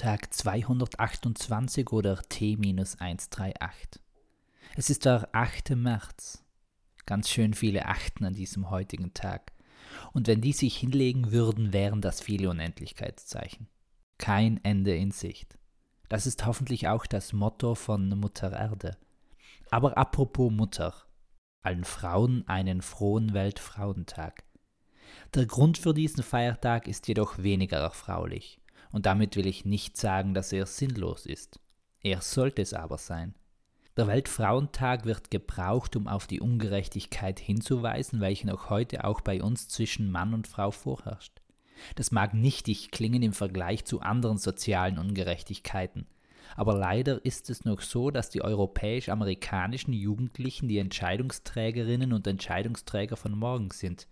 Tag 228 oder T-138. Es ist der 8. März. Ganz schön viele Achten an diesem heutigen Tag. Und wenn die sich hinlegen würden, wären das viele Unendlichkeitszeichen. Kein Ende in Sicht. Das ist hoffentlich auch das Motto von Mutter Erde. Aber apropos Mutter, allen Frauen einen frohen Weltfrauentag. Der Grund für diesen Feiertag ist jedoch weniger erfraulich, und damit will ich nicht sagen, dass er sinnlos ist. Er sollte es aber sein. Der Weltfrauentag wird gebraucht, um auf die Ungerechtigkeit hinzuweisen, welche noch heute auch bei uns zwischen Mann und Frau vorherrscht. Das mag nichtig klingen im Vergleich zu anderen sozialen Ungerechtigkeiten, aber leider ist es noch so, dass die europäisch-amerikanischen Jugendlichen die Entscheidungsträgerinnen und Entscheidungsträger von morgen sind.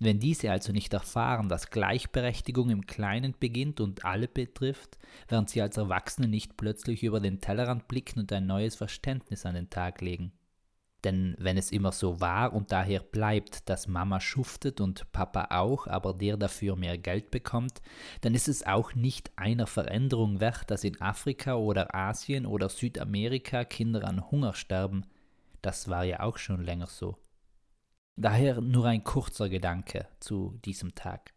Wenn diese also nicht erfahren, dass Gleichberechtigung im Kleinen beginnt und alle betrifft, werden sie als Erwachsene nicht plötzlich über den Tellerrand blicken und ein neues Verständnis an den Tag legen. Denn wenn es immer so war und daher bleibt, dass Mama schuftet und Papa auch, aber der dafür mehr Geld bekommt, dann ist es auch nicht einer Veränderung wert, dass in Afrika oder Asien oder Südamerika Kinder an Hunger sterben. Das war ja auch schon länger so. Daher nur ein kurzer Gedanke zu diesem Tag.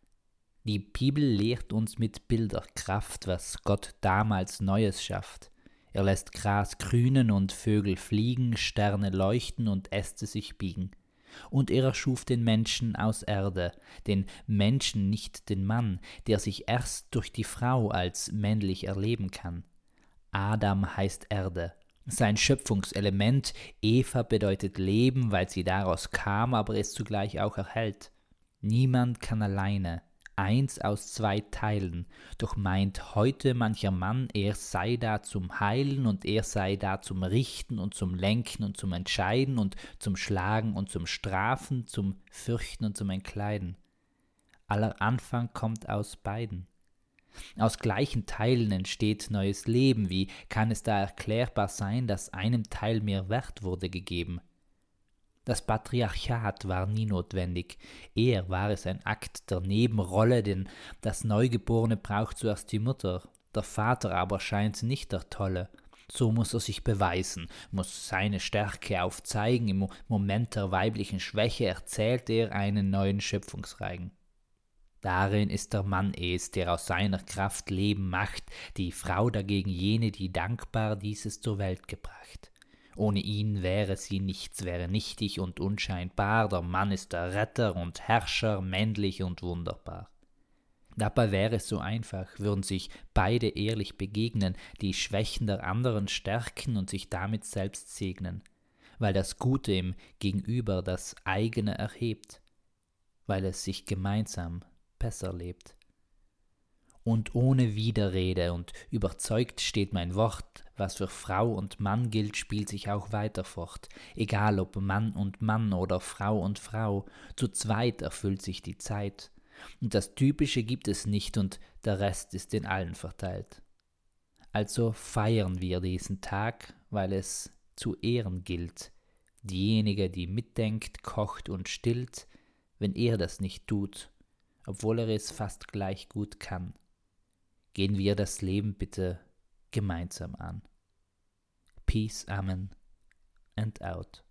Die Bibel lehrt uns mit Bilderkraft, was Gott damals Neues schafft. Er lässt Gras grünen und Vögel fliegen, Sterne leuchten und Äste sich biegen. Und er erschuf den Menschen aus Erde, den Menschen, nicht den Mann, der sich erst durch die Frau als männlich erleben kann. Adam heißt Erde, sein Schöpfungselement, Eva bedeutet Leben, weil sie daraus kam, aber es zugleich auch erhält. Niemand kann alleine, eins aus zwei Teilen, doch meint heute mancher Mann, er sei da zum Heilen und er sei da zum Richten und zum Lenken und zum Entscheiden und zum Schlagen und zum Strafen, zum Fürchten und zum Entkleiden. Aller Anfang kommt aus beiden. Aus gleichen Teilen entsteht neues Leben. Wie kann es da erklärbar sein, dass einem Teil mehr Wert wurde gegeben? Das Patriarchat war nie notwendig, eher war es ein Akt der Nebenrolle, denn das Neugeborene braucht zuerst die Mutter, der Vater aber scheint nicht der Tolle. So muss er sich beweisen, muss seine Stärke aufzeigen, im Moment der weiblichen Schwäche erzählt er einen neuen Schöpfungsreigen. Darin ist der Mann es, der aus seiner Kraft Leben macht, die Frau dagegen jene, die dankbar dieses zur Welt gebracht. Ohne ihn wäre sie nichts, wäre nichtig und unscheinbar, der Mann ist der Retter und Herrscher, männlich und wunderbar. Dabei wäre es so einfach, würden sich beide ehrlich begegnen, die Schwächen der anderen stärken und sich damit selbst segnen, weil das Gute im Gegenüber das eigene erhebt, weil es sich gemeinsam besser lebt. Und ohne Widerrede und überzeugt steht mein Wort, was für Frau und Mann gilt, spielt sich auch weiter fort, egal ob Mann und Mann oder Frau und Frau, zu zweit erfüllt sich die Zeit, und das Typische gibt es nicht und der Rest ist in allen verteilt. Also feiern wir diesen Tag, weil es zu ehren gilt, diejenige, die mitdenkt, kocht und stillt, wenn er das nicht tut, obwohl er es fast gleich gut kann. Gehen wir das Leben bitte gemeinsam an. Peace, Amen and out.